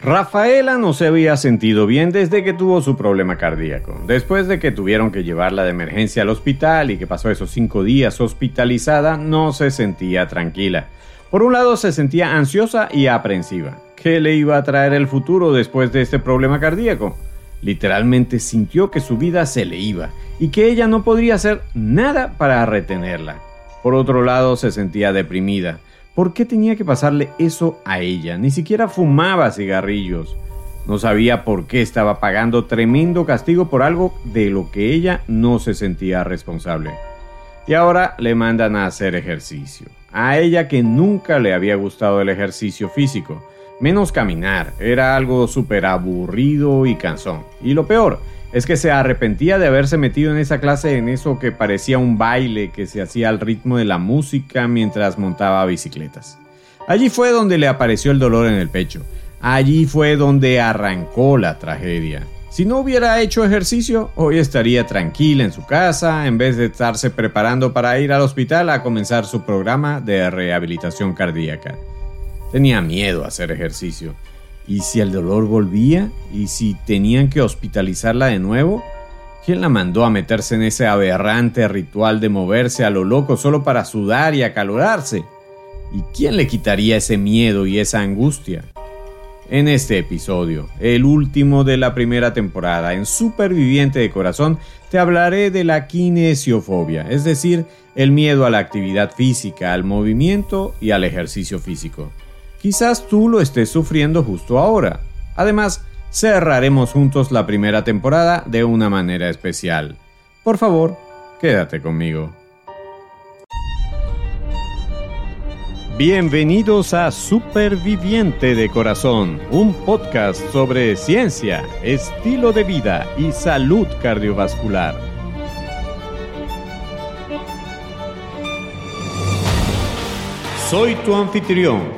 Rafaela no se había sentido bien desde que tuvo su problema cardíaco. Después de que tuvieron que llevarla de emergencia al hospital y que pasó esos cinco días hospitalizada, no se sentía tranquila. Por un lado se sentía ansiosa y aprensiva. ¿Qué le iba a traer el futuro después de este problema cardíaco? Literalmente sintió que su vida se le iba y que ella no podría hacer nada para retenerla. Por otro lado se sentía deprimida ¿Por qué tenía que pasarle eso a ella? Ni siquiera fumaba cigarrillos. No sabía por qué estaba pagando tremendo castigo por algo de lo que ella no se sentía responsable. Y ahora le mandan a hacer ejercicio. A ella que nunca le había gustado el ejercicio físico. Menos caminar. Era algo súper aburrido y cansón. Y lo peor, es que se arrepentía de haberse metido en esa clase, en eso que parecía un baile que se hacía al ritmo de la música mientras montaba bicicletas. Allí fue donde le apareció el dolor en el pecho. Allí fue donde arrancó la tragedia. Si no hubiera hecho ejercicio, hoy estaría tranquila en su casa en vez de estarse preparando para ir al hospital a comenzar su programa de rehabilitación cardíaca. Tenía miedo a hacer ejercicio ¿Y si el dolor volvía? ¿Y si tenían que hospitalizarla de nuevo? ¿Quién la mandó a meterse en ese aberrante ritual de moverse a lo loco solo para sudar y acalorarse? ¿Y quién le quitaría ese miedo y esa angustia? En este episodio, el último de la primera temporada, en Superviviente de Corazón, te hablaré de la kinesiofobia, es decir, el miedo a la actividad física, al movimiento y al ejercicio físico. Quizás tú lo estés sufriendo justo ahora. Además, cerraremos juntos la primera temporada de una manera especial. Por favor, quédate conmigo. Bienvenidos a Superviviente de Corazón, un podcast sobre ciencia, estilo de vida y salud cardiovascular. Soy tu anfitrión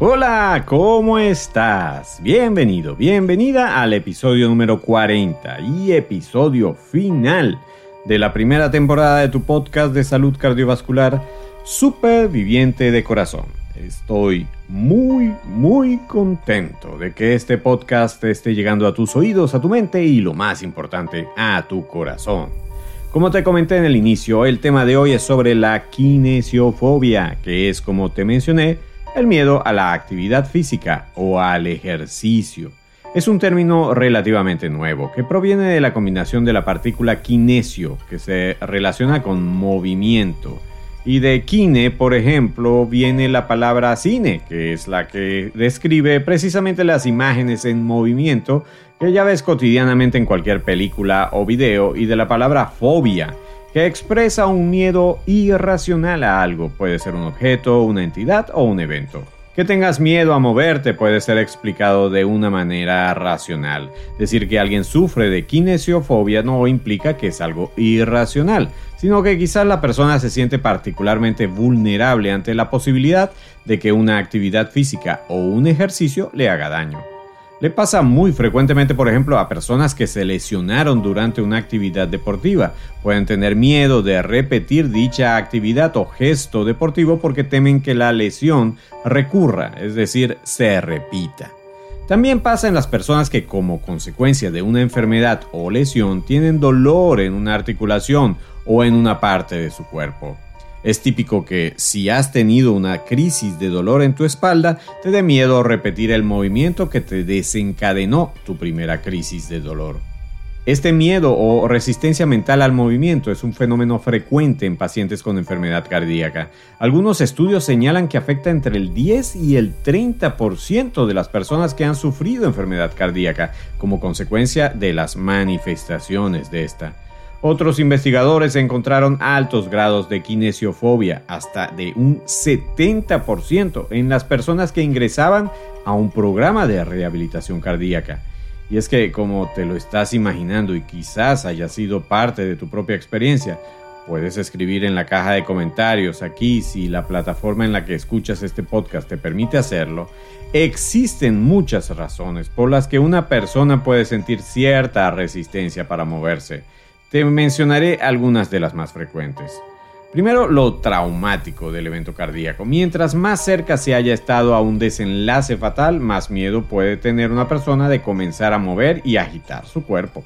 Hola, ¿cómo estás? Bienvenido, bienvenida al episodio número 40 y episodio final de la primera temporada de tu podcast de salud cardiovascular Superviviente de Corazón. Estoy muy, muy contento de que este podcast esté llegando a tus oídos, a tu mente y lo más importante, a tu corazón. Como te comenté en el inicio, el tema de hoy es sobre la kinesiofobia, que es como te mencioné, el miedo a la actividad física o al ejercicio. Es un término relativamente nuevo que proviene de la combinación de la partícula kinesio, que se relaciona con movimiento, y de kine, por ejemplo, viene la palabra cine, que es la que describe precisamente las imágenes en movimiento que ya ves cotidianamente en cualquier película o video, y de la palabra fobia, que expresa un miedo irracional a algo, puede ser un objeto, una entidad o un evento. Que tengas miedo a moverte puede ser explicado de una manera racional. Decir que alguien sufre de kinesiofobia no implica que es algo irracional, sino que quizás la persona se siente particularmente vulnerable ante la posibilidad de que una actividad física o un ejercicio le haga daño. Le pasa muy frecuentemente, por ejemplo, a personas que se lesionaron durante una actividad deportiva. Pueden tener miedo de repetir dicha actividad o gesto deportivo porque temen que la lesión recurra, es decir, se repita. También pasa en las personas que como consecuencia de una enfermedad o lesión tienen dolor en una articulación o en una parte de su cuerpo. Es típico que si has tenido una crisis de dolor en tu espalda, te dé miedo repetir el movimiento que te desencadenó tu primera crisis de dolor. Este miedo o resistencia mental al movimiento es un fenómeno frecuente en pacientes con enfermedad cardíaca. Algunos estudios señalan que afecta entre el 10 y el 30% de las personas que han sufrido enfermedad cardíaca como consecuencia de las manifestaciones de esta. Otros investigadores encontraron altos grados de kinesiofobia, hasta de un 70% en las personas que ingresaban a un programa de rehabilitación cardíaca. Y es que como te lo estás imaginando y quizás haya sido parte de tu propia experiencia, puedes escribir en la caja de comentarios aquí si la plataforma en la que escuchas este podcast te permite hacerlo. Existen muchas razones por las que una persona puede sentir cierta resistencia para moverse. Te mencionaré algunas de las más frecuentes. Primero, lo traumático del evento cardíaco. Mientras más cerca se haya estado a un desenlace fatal, más miedo puede tener una persona de comenzar a mover y agitar su cuerpo.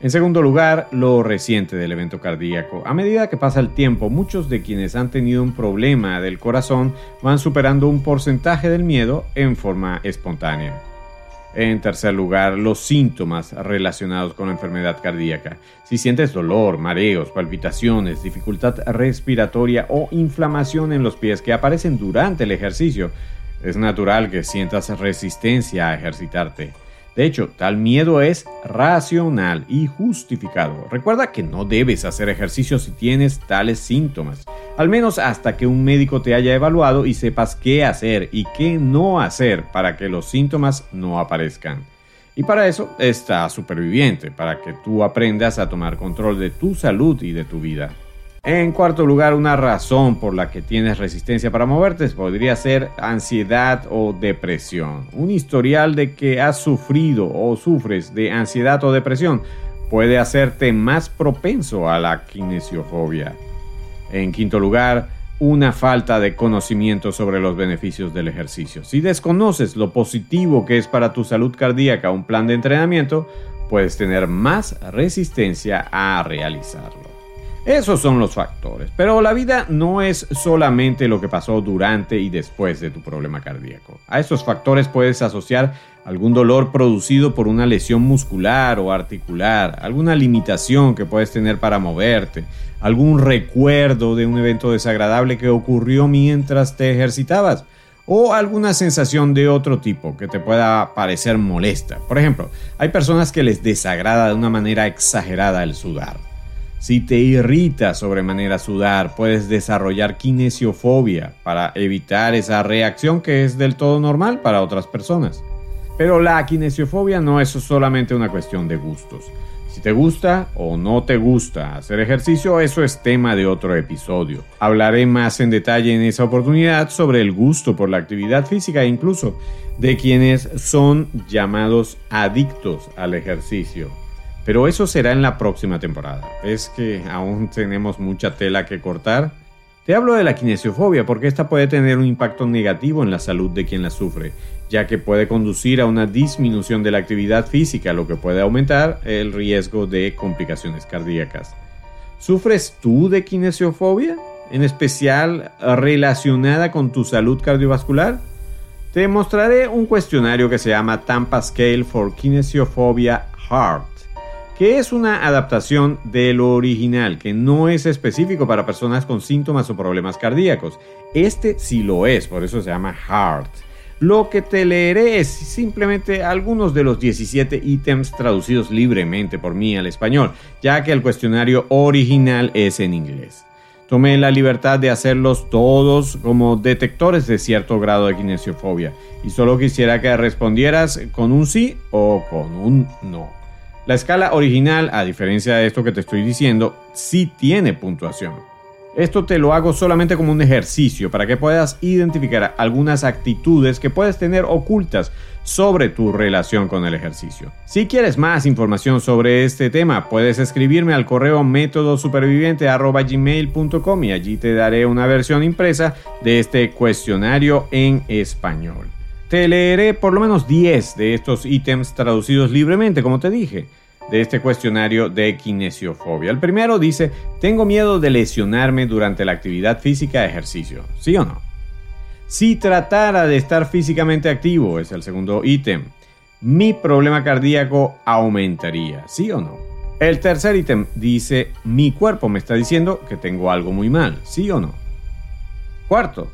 En segundo lugar, lo reciente del evento cardíaco. A medida que pasa el tiempo, muchos de quienes han tenido un problema del corazón van superando un porcentaje del miedo en forma espontánea. En tercer lugar, los síntomas relacionados con la enfermedad cardíaca. Si sientes dolor, mareos, palpitaciones, dificultad respiratoria o inflamación en los pies que aparecen durante el ejercicio, es natural que sientas resistencia a ejercitarte. De hecho, tal miedo es racional y justificado. Recuerda que no debes hacer ejercicio si tienes tales síntomas, al menos hasta que un médico te haya evaluado y sepas qué hacer y qué no hacer para que los síntomas no aparezcan. Y para eso está Superviviente, para que tú aprendas a tomar control de tu salud y de tu vida. En cuarto lugar, una razón por la que tienes resistencia para moverte podría ser ansiedad o depresión. Un historial de que has sufrido o sufres de ansiedad o depresión puede hacerte más propenso a la kinesiofobia. En quinto lugar, una falta de conocimiento sobre los beneficios del ejercicio. Si desconoces lo positivo que es para tu salud cardíaca un plan de entrenamiento, puedes tener más resistencia a realizarlo. Esos son los factores. Pero la vida no es solamente lo que pasó durante y después de tu problema cardíaco. A esos factores puedes asociar algún dolor producido por una lesión muscular o articular, alguna limitación que puedes tener para moverte, algún recuerdo de un evento desagradable que ocurrió mientras te ejercitabas o alguna sensación de otro tipo que te pueda parecer molesta. Por ejemplo, hay personas que les desagrada de una manera exagerada el sudar. Si te irrita sobremanera sudar, puedes desarrollar kinesiofobia para evitar esa reacción que es del todo normal para otras personas. Pero la kinesiofobia no es solamente una cuestión de gustos. Si te gusta o no te gusta hacer ejercicio, eso es tema de otro episodio. Hablaré más en detalle en esa oportunidad sobre el gusto por la actividad física e incluso de quienes son llamados adictos al ejercicio. Pero eso será en la próxima temporada. Es que aún tenemos mucha tela que cortar. Te hablo de la kinesiofobia porque esta puede tener un impacto negativo en la salud de quien la sufre, ya que puede conducir a una disminución de la actividad física, lo que puede aumentar el riesgo de complicaciones cardíacas. ¿Sufres tú de kinesiofobia? En especial relacionada con tu salud cardiovascular? Te mostraré un cuestionario que se llama Tampa Scale for Kinesiophobia Heart que es una adaptación de lo original, que no es específico para personas con síntomas o problemas cardíacos. Este sí lo es, por eso se llama Heart. Lo que te leeré es simplemente algunos de los 17 ítems traducidos libremente por mí al español, ya que el cuestionario original es en inglés. Tomé la libertad de hacerlos todos como detectores de cierto grado de kinesiofobia y solo quisiera que respondieras con un sí o con un no. La escala original, a diferencia de esto que te estoy diciendo, sí tiene puntuación. Esto te lo hago solamente como un ejercicio para que puedas identificar algunas actitudes que puedes tener ocultas sobre tu relación con el ejercicio. Si quieres más información sobre este tema, puedes escribirme al correo métodosuperviviente.com y allí te daré una versión impresa de este cuestionario en español. Te leeré por lo menos 10 de estos ítems traducidos libremente, como te dije, de este cuestionario de kinesiofobia. El primero dice, tengo miedo de lesionarme durante la actividad física de ejercicio. ¿Sí o no? Si tratara de estar físicamente activo, es el segundo ítem, mi problema cardíaco aumentaría. ¿Sí o no? El tercer ítem dice, mi cuerpo me está diciendo que tengo algo muy mal. ¿Sí o no? Cuarto,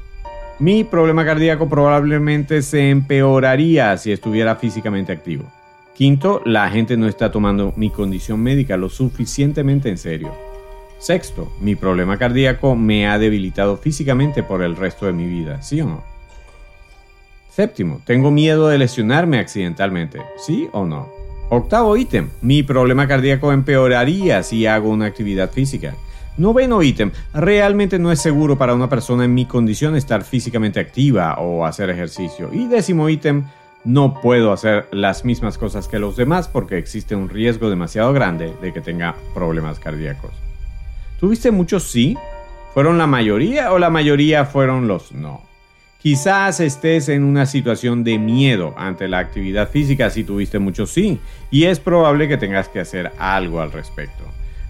mi problema cardíaco probablemente se empeoraría si estuviera físicamente activo. Quinto, la gente no está tomando mi condición médica lo suficientemente en serio. Sexto, mi problema cardíaco me ha debilitado físicamente por el resto de mi vida, ¿sí o no? Séptimo, tengo miedo de lesionarme accidentalmente, ¿sí o no? Octavo ítem, mi problema cardíaco empeoraría si hago una actividad física. Noveno ítem, realmente no es seguro para una persona en mi condición estar físicamente activa o hacer ejercicio. Y décimo ítem, no puedo hacer las mismas cosas que los demás porque existe un riesgo demasiado grande de que tenga problemas cardíacos. ¿Tuviste muchos sí? ¿Fueron la mayoría o la mayoría fueron los no? Quizás estés en una situación de miedo ante la actividad física si tuviste muchos sí, y es probable que tengas que hacer algo al respecto.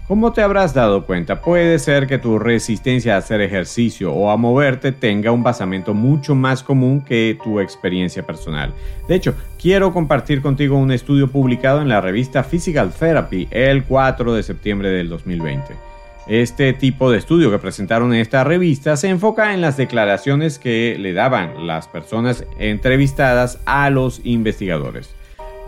Como te habrás dado cuenta, puede ser que tu resistencia a hacer ejercicio o a moverte tenga un basamento mucho más común que tu experiencia personal. De hecho, quiero compartir contigo un estudio publicado en la revista Physical Therapy el 4 de septiembre del 2020. Este tipo de estudio que presentaron en esta revista se enfoca en las declaraciones que le daban las personas entrevistadas a los investigadores.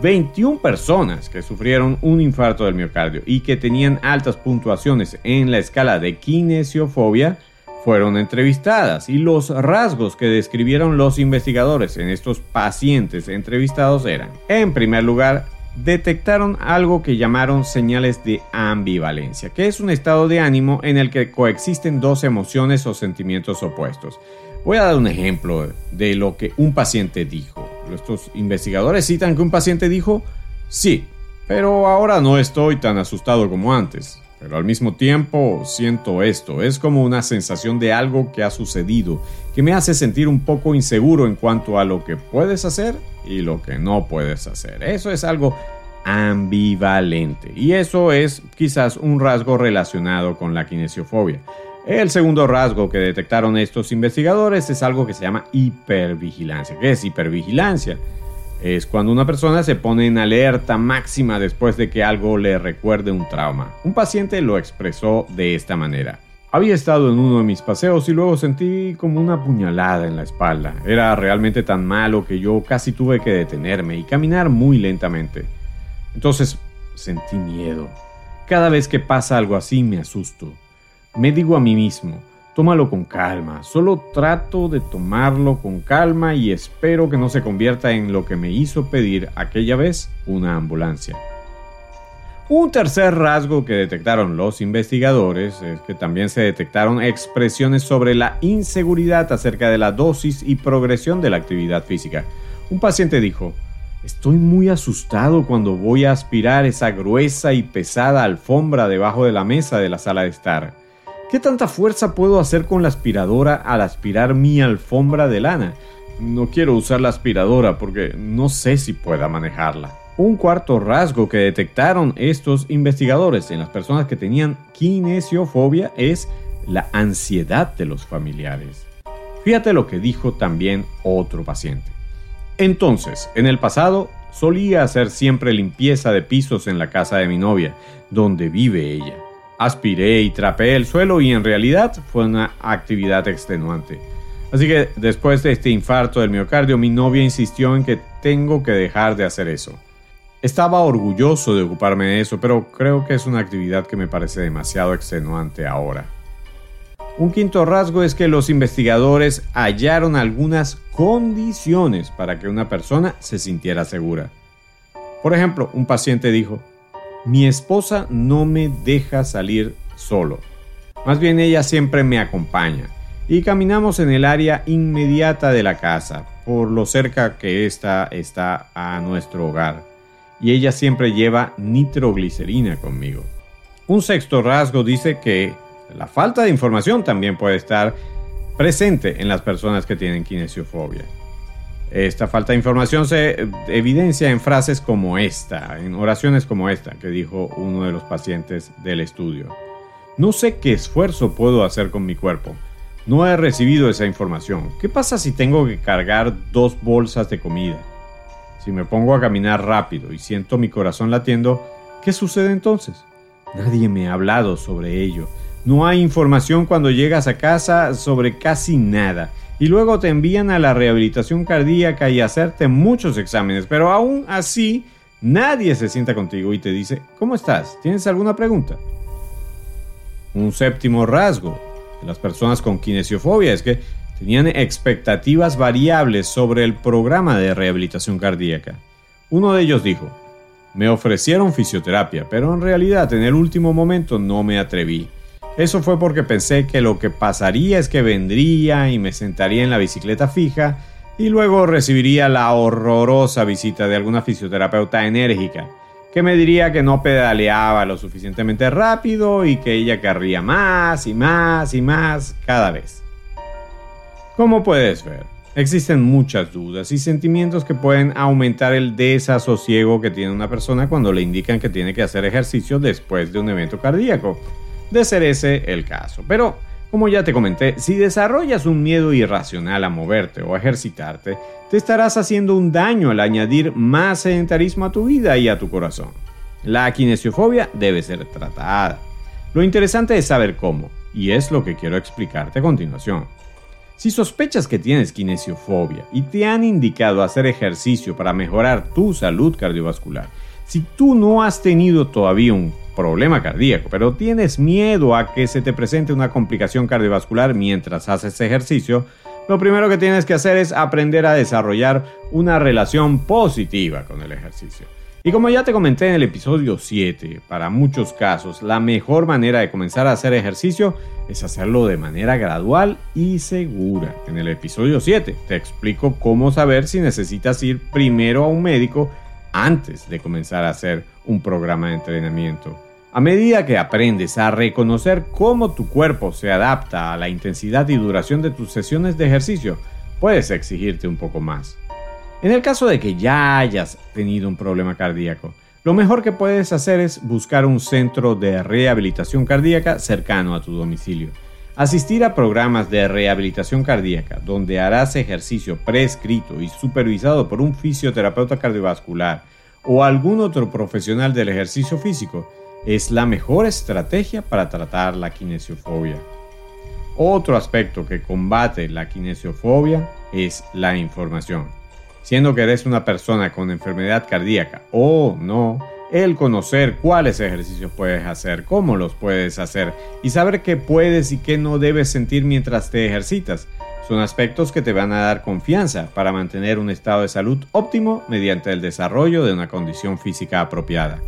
21 personas que sufrieron un infarto del miocardio y que tenían altas puntuaciones en la escala de kinesiofobia fueron entrevistadas y los rasgos que describieron los investigadores en estos pacientes entrevistados eran, en primer lugar, detectaron algo que llamaron señales de ambivalencia, que es un estado de ánimo en el que coexisten dos emociones o sentimientos opuestos. Voy a dar un ejemplo de lo que un paciente dijo. Estos investigadores citan que un paciente dijo, sí, pero ahora no estoy tan asustado como antes. Pero al mismo tiempo siento esto, es como una sensación de algo que ha sucedido, que me hace sentir un poco inseguro en cuanto a lo que puedes hacer y lo que no puedes hacer. Eso es algo ambivalente y eso es quizás un rasgo relacionado con la kinesiofobia. El segundo rasgo que detectaron estos investigadores es algo que se llama hipervigilancia. ¿Qué es hipervigilancia? es cuando una persona se pone en alerta máxima después de que algo le recuerde un trauma. Un paciente lo expresó de esta manera. Había estado en uno de mis paseos y luego sentí como una puñalada en la espalda. Era realmente tan malo que yo casi tuve que detenerme y caminar muy lentamente. Entonces sentí miedo. Cada vez que pasa algo así me asusto. Me digo a mí mismo, tómalo con calma. Solo trato de tomarlo con calma y espero que no se convierta en lo que me hizo pedir aquella vez una ambulancia. Un tercer rasgo que detectaron los investigadores es que también se detectaron expresiones sobre la inseguridad acerca de la dosis y progresión de la actividad física. Un paciente dijo, Estoy muy asustado cuando voy a aspirar esa gruesa y pesada alfombra debajo de la mesa de la sala de estar. ¿Qué tanta fuerza puedo hacer con la aspiradora al aspirar mi alfombra de lana? No quiero usar la aspiradora porque no sé si pueda manejarla. Un cuarto rasgo que detectaron estos investigadores en las personas que tenían kinesiofobia es la ansiedad de los familiares. Fíjate lo que dijo también otro paciente. Entonces, en el pasado solía hacer siempre limpieza de pisos en la casa de mi novia, donde vive ella. Aspiré y trapeé el suelo y en realidad fue una actividad extenuante. Así que después de este infarto del miocardio, mi novia insistió en que tengo que dejar de hacer eso. Estaba orgulloso de ocuparme de eso, pero creo que es una actividad que me parece demasiado extenuante ahora. Un quinto rasgo es que los investigadores hallaron algunas condiciones para que una persona se sintiera segura. Por ejemplo, un paciente dijo, mi esposa no me deja salir solo. Más bien ella siempre me acompaña. Y caminamos en el área inmediata de la casa, por lo cerca que ésta está a nuestro hogar. Y ella siempre lleva nitroglicerina conmigo. Un sexto rasgo dice que la falta de información también puede estar presente en las personas que tienen kinesiofobia. Esta falta de información se evidencia en frases como esta, en oraciones como esta que dijo uno de los pacientes del estudio. No sé qué esfuerzo puedo hacer con mi cuerpo. No he recibido esa información. ¿Qué pasa si tengo que cargar dos bolsas de comida? Si me pongo a caminar rápido y siento mi corazón latiendo, ¿qué sucede entonces? Nadie me ha hablado sobre ello. No hay información cuando llegas a casa sobre casi nada y luego te envían a la rehabilitación cardíaca y hacerte muchos exámenes, pero aún así nadie se sienta contigo y te dice, ¿cómo estás? ¿Tienes alguna pregunta? Un séptimo rasgo de las personas con kinesiofobia es que tenían expectativas variables sobre el programa de rehabilitación cardíaca. Uno de ellos dijo, Me ofrecieron fisioterapia, pero en realidad en el último momento no me atreví. Eso fue porque pensé que lo que pasaría es que vendría y me sentaría en la bicicleta fija y luego recibiría la horrorosa visita de alguna fisioterapeuta enérgica que me diría que no pedaleaba lo suficientemente rápido y que ella querría más y más y más cada vez. Como puedes ver, existen muchas dudas y sentimientos que pueden aumentar el desasosiego que tiene una persona cuando le indican que tiene que hacer ejercicio después de un evento cardíaco de ser ese el caso. Pero, como ya te comenté, si desarrollas un miedo irracional a moverte o ejercitarte, te estarás haciendo un daño al añadir más sedentarismo a tu vida y a tu corazón. La kinesiofobia debe ser tratada. Lo interesante es saber cómo, y es lo que quiero explicarte a continuación. Si sospechas que tienes kinesiofobia y te han indicado hacer ejercicio para mejorar tu salud cardiovascular, si tú no has tenido todavía un problema cardíaco, pero tienes miedo a que se te presente una complicación cardiovascular mientras haces ejercicio, lo primero que tienes que hacer es aprender a desarrollar una relación positiva con el ejercicio. Y como ya te comenté en el episodio 7, para muchos casos la mejor manera de comenzar a hacer ejercicio es hacerlo de manera gradual y segura. En el episodio 7 te explico cómo saber si necesitas ir primero a un médico antes de comenzar a hacer un programa de entrenamiento. A medida que aprendes a reconocer cómo tu cuerpo se adapta a la intensidad y duración de tus sesiones de ejercicio, puedes exigirte un poco más. En el caso de que ya hayas tenido un problema cardíaco, lo mejor que puedes hacer es buscar un centro de rehabilitación cardíaca cercano a tu domicilio. Asistir a programas de rehabilitación cardíaca donde harás ejercicio prescrito y supervisado por un fisioterapeuta cardiovascular o algún otro profesional del ejercicio físico es la mejor estrategia para tratar la kinesiofobia. Otro aspecto que combate la kinesiofobia es la información. Siendo que eres una persona con enfermedad cardíaca o no, el conocer cuáles ejercicios puedes hacer, cómo los puedes hacer y saber qué puedes y qué no debes sentir mientras te ejercitas son aspectos que te van a dar confianza para mantener un estado de salud óptimo mediante el desarrollo de una condición física apropiada.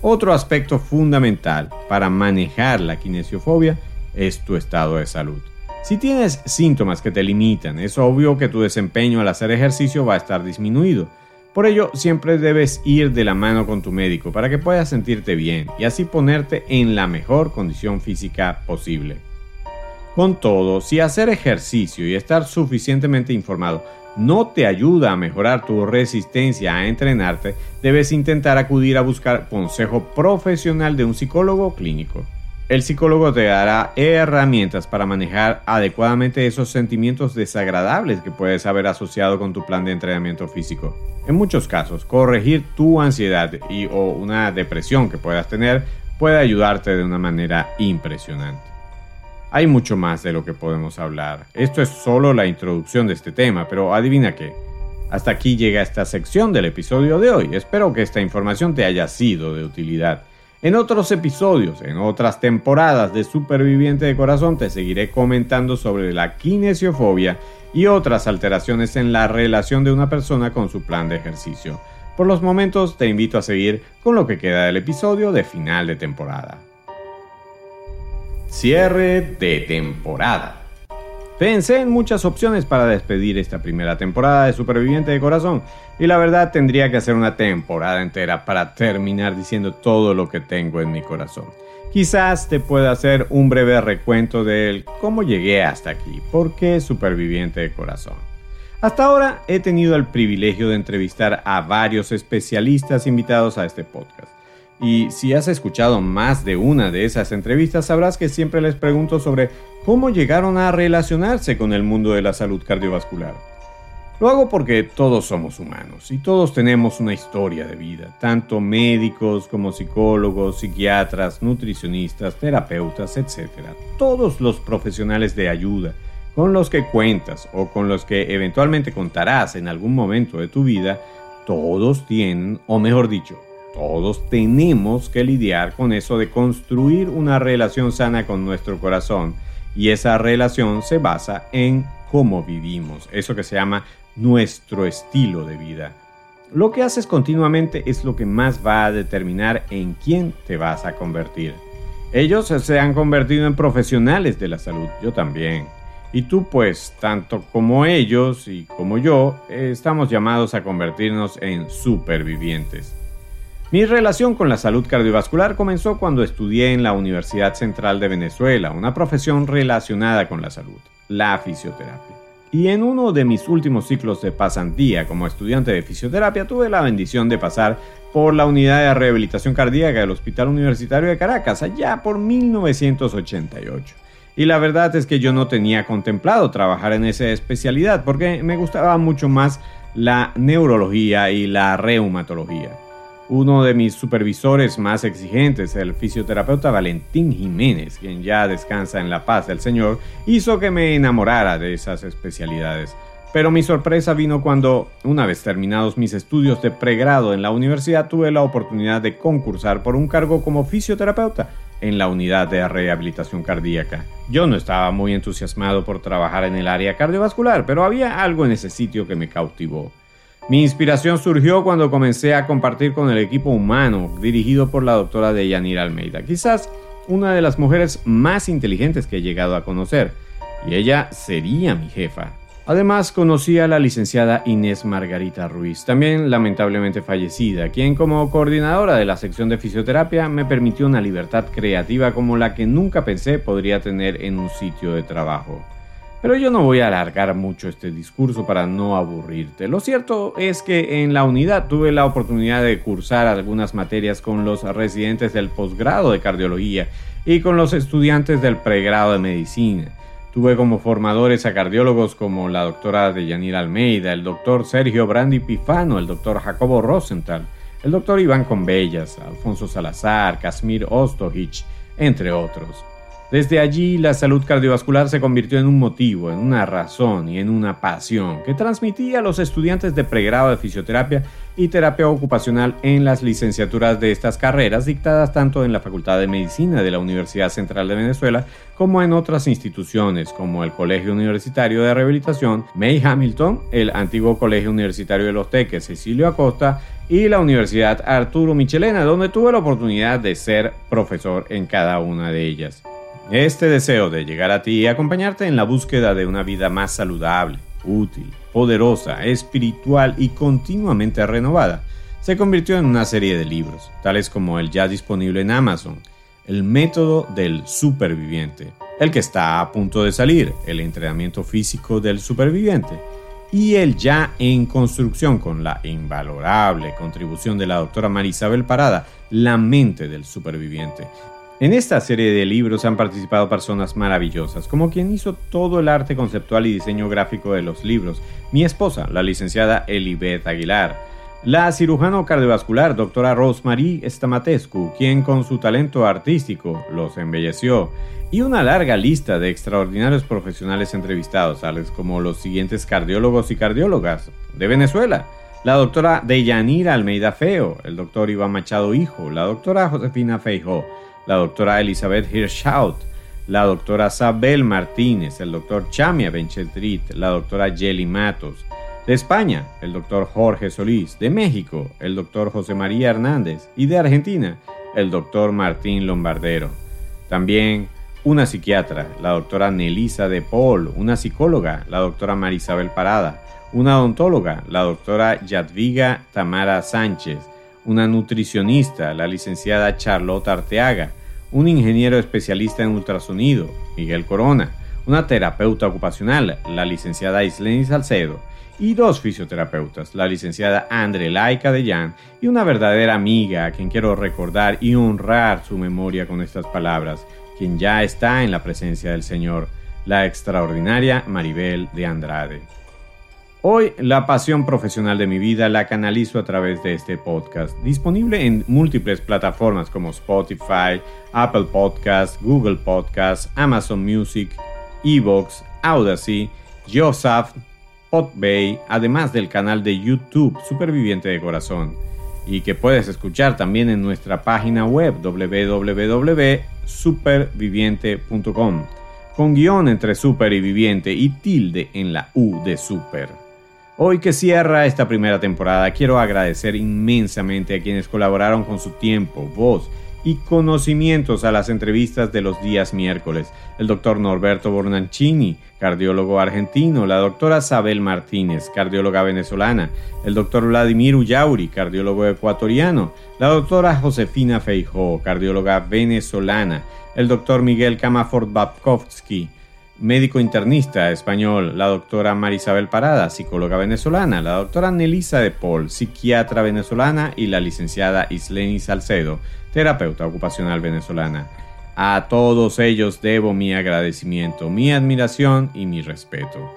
Otro aspecto fundamental para manejar la kinesiofobia es tu estado de salud. Si tienes síntomas que te limitan, es obvio que tu desempeño al hacer ejercicio va a estar disminuido. Por ello, siempre debes ir de la mano con tu médico para que puedas sentirte bien y así ponerte en la mejor condición física posible. Con todo, si hacer ejercicio y estar suficientemente informado no te ayuda a mejorar tu resistencia a entrenarte, debes intentar acudir a buscar consejo profesional de un psicólogo clínico. El psicólogo te dará herramientas para manejar adecuadamente esos sentimientos desagradables que puedes haber asociado con tu plan de entrenamiento físico. En muchos casos, corregir tu ansiedad y o una depresión que puedas tener puede ayudarte de una manera impresionante. Hay mucho más de lo que podemos hablar. Esto es solo la introducción de este tema, pero adivina qué. Hasta aquí llega esta sección del episodio de hoy. Espero que esta información te haya sido de utilidad. En otros episodios, en otras temporadas de Superviviente de Corazón, te seguiré comentando sobre la kinesiofobia y otras alteraciones en la relación de una persona con su plan de ejercicio. Por los momentos, te invito a seguir con lo que queda del episodio de final de temporada. Cierre de temporada. Pensé en muchas opciones para despedir esta primera temporada de Superviviente de Corazón y la verdad tendría que hacer una temporada entera para terminar diciendo todo lo que tengo en mi corazón. Quizás te pueda hacer un breve recuento de cómo llegué hasta aquí, por qué Superviviente de Corazón. Hasta ahora he tenido el privilegio de entrevistar a varios especialistas invitados a este podcast. Y si has escuchado más de una de esas entrevistas, sabrás que siempre les pregunto sobre cómo llegaron a relacionarse con el mundo de la salud cardiovascular. Lo hago porque todos somos humanos y todos tenemos una historia de vida, tanto médicos como psicólogos, psiquiatras, nutricionistas, terapeutas, etc. Todos los profesionales de ayuda con los que cuentas o con los que eventualmente contarás en algún momento de tu vida, todos tienen, o mejor dicho, todos tenemos que lidiar con eso de construir una relación sana con nuestro corazón y esa relación se basa en cómo vivimos, eso que se llama nuestro estilo de vida. Lo que haces continuamente es lo que más va a determinar en quién te vas a convertir. Ellos se han convertido en profesionales de la salud, yo también. Y tú pues, tanto como ellos y como yo, estamos llamados a convertirnos en supervivientes. Mi relación con la salud cardiovascular comenzó cuando estudié en la Universidad Central de Venezuela, una profesión relacionada con la salud, la fisioterapia. Y en uno de mis últimos ciclos de pasantía como estudiante de fisioterapia tuve la bendición de pasar por la unidad de rehabilitación cardíaca del Hospital Universitario de Caracas allá por 1988. Y la verdad es que yo no tenía contemplado trabajar en esa especialidad porque me gustaba mucho más la neurología y la reumatología. Uno de mis supervisores más exigentes, el fisioterapeuta Valentín Jiménez, quien ya descansa en la paz del Señor, hizo que me enamorara de esas especialidades. Pero mi sorpresa vino cuando, una vez terminados mis estudios de pregrado en la universidad, tuve la oportunidad de concursar por un cargo como fisioterapeuta en la unidad de rehabilitación cardíaca. Yo no estaba muy entusiasmado por trabajar en el área cardiovascular, pero había algo en ese sitio que me cautivó. Mi inspiración surgió cuando comencé a compartir con el equipo humano dirigido por la doctora Deyanira Almeida, quizás una de las mujeres más inteligentes que he llegado a conocer, y ella sería mi jefa. Además, conocí a la licenciada Inés Margarita Ruiz, también lamentablemente fallecida, quien como coordinadora de la sección de fisioterapia me permitió una libertad creativa como la que nunca pensé podría tener en un sitio de trabajo. Pero yo no voy a alargar mucho este discurso para no aburrirte. Lo cierto es que en la unidad tuve la oportunidad de cursar algunas materias con los residentes del posgrado de cardiología y con los estudiantes del pregrado de medicina. Tuve como formadores a cardiólogos como la doctora Deyanira Almeida, el doctor Sergio Brandi Pifano, el doctor Jacobo Rosenthal, el doctor Iván Conbellas, Alfonso Salazar, Casimir Ostojich, entre otros. Desde allí la salud cardiovascular se convirtió en un motivo, en una razón y en una pasión que transmitía a los estudiantes de pregrado de fisioterapia y terapia ocupacional en las licenciaturas de estas carreras dictadas tanto en la Facultad de Medicina de la Universidad Central de Venezuela como en otras instituciones como el Colegio Universitario de Rehabilitación May Hamilton, el antiguo Colegio Universitario de los Teques Cecilio Acosta y la Universidad Arturo Michelena, donde tuve la oportunidad de ser profesor en cada una de ellas. Este deseo de llegar a ti y acompañarte en la búsqueda de una vida más saludable, útil, poderosa, espiritual y continuamente renovada se convirtió en una serie de libros, tales como el ya disponible en Amazon, El método del superviviente, el que está a punto de salir, El entrenamiento físico del superviviente, y el ya en construcción con la invalorable contribución de la doctora Marisabel Parada, La mente del superviviente, en esta serie de libros han participado personas maravillosas, como quien hizo todo el arte conceptual y diseño gráfico de los libros, mi esposa, la licenciada Elibeth Aguilar, la cirujano cardiovascular doctora Rosemary Stamatescu, quien con su talento artístico los embelleció, y una larga lista de extraordinarios profesionales entrevistados, tales como los siguientes cardiólogos y cardiólogas de Venezuela, la doctora Deyanira Almeida Feo, el doctor Iván Machado Hijo, la doctora Josefina Feijó, la doctora Elizabeth Hirschaut, la doctora Sabel Martínez, el doctor Chamia Benchetrit, la doctora Jelly Matos. De España, el doctor Jorge Solís. De México, el doctor José María Hernández. Y de Argentina, el doctor Martín Lombardero. También una psiquiatra, la doctora Nelisa de Paul, una psicóloga, la doctora Marisabel Parada, una odontóloga, la doctora Yadviga Tamara Sánchez, una nutricionista, la licenciada Charlotte Arteaga, un ingeniero especialista en ultrasonido, Miguel Corona, una terapeuta ocupacional, la licenciada Isleni Salcedo, y dos fisioterapeutas, la licenciada Andre Laika de Jan y una verdadera amiga a quien quiero recordar y honrar su memoria con estas palabras, quien ya está en la presencia del Señor, la extraordinaria Maribel de Andrade. Hoy la pasión profesional de mi vida la canalizo a través de este podcast, disponible en múltiples plataformas como Spotify, Apple Podcasts, Google Podcasts, Amazon Music, Evox, Audacy, Josaph, Podbay, además del canal de YouTube Superviviente de Corazón, y que puedes escuchar también en nuestra página web www.superviviente.com, con guion entre super y viviente y tilde en la U de super. Hoy que cierra esta primera temporada, quiero agradecer inmensamente a quienes colaboraron con su tiempo, voz y conocimientos a las entrevistas de los días miércoles. El doctor Norberto Bornancini, cardiólogo argentino, la doctora Sabel Martínez, cardióloga venezolana, el doctor Vladimir Ullauri, cardiólogo ecuatoriano, la doctora Josefina Feijó, cardióloga venezolana, el doctor Miguel Camafort Babkovsky, médico internista español, la doctora Marisabel Parada, psicóloga venezolana, la doctora Nelisa de Paul, psiquiatra venezolana y la licenciada Isleni Salcedo, terapeuta ocupacional venezolana. A todos ellos debo mi agradecimiento, mi admiración y mi respeto.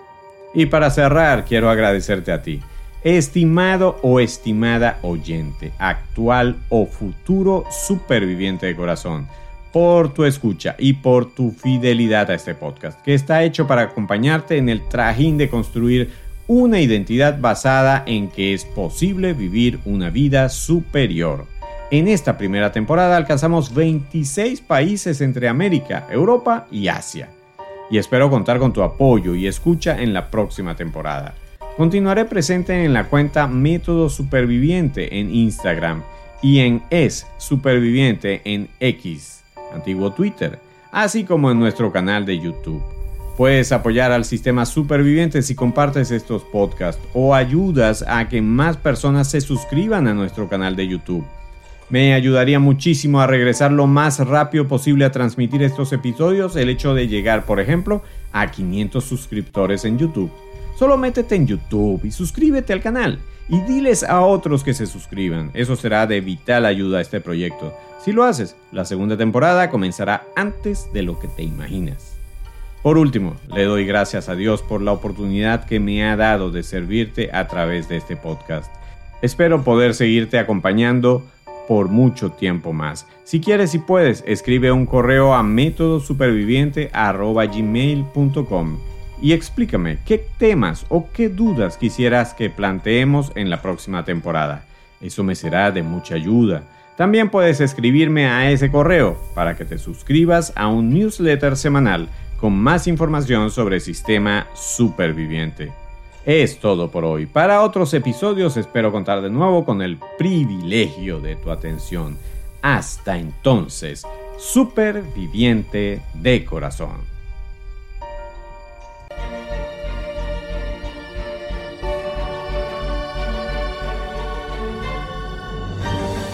Y para cerrar, quiero agradecerte a ti, estimado o estimada oyente, actual o futuro superviviente de corazón por tu escucha y por tu fidelidad a este podcast, que está hecho para acompañarte en el trajín de construir una identidad basada en que es posible vivir una vida superior. En esta primera temporada alcanzamos 26 países entre América, Europa y Asia. Y espero contar con tu apoyo y escucha en la próxima temporada. Continuaré presente en la cuenta Método Superviviente en Instagram y en Es Superviviente en X antiguo Twitter, así como en nuestro canal de YouTube. Puedes apoyar al sistema superviviente si compartes estos podcasts o ayudas a que más personas se suscriban a nuestro canal de YouTube. Me ayudaría muchísimo a regresar lo más rápido posible a transmitir estos episodios el hecho de llegar, por ejemplo, a 500 suscriptores en YouTube. Solo métete en YouTube y suscríbete al canal y diles a otros que se suscriban. Eso será de vital ayuda a este proyecto. Si lo haces, la segunda temporada comenzará antes de lo que te imaginas. Por último, le doy gracias a Dios por la oportunidad que me ha dado de servirte a través de este podcast. Espero poder seguirte acompañando por mucho tiempo más. Si quieres y puedes, escribe un correo a métodosuperviviente.gmail.com y explícame qué temas o qué dudas quisieras que planteemos en la próxima temporada. Eso me será de mucha ayuda. También puedes escribirme a ese correo para que te suscribas a un newsletter semanal con más información sobre el sistema superviviente. Es todo por hoy. Para otros episodios espero contar de nuevo con el privilegio de tu atención. Hasta entonces, superviviente de corazón.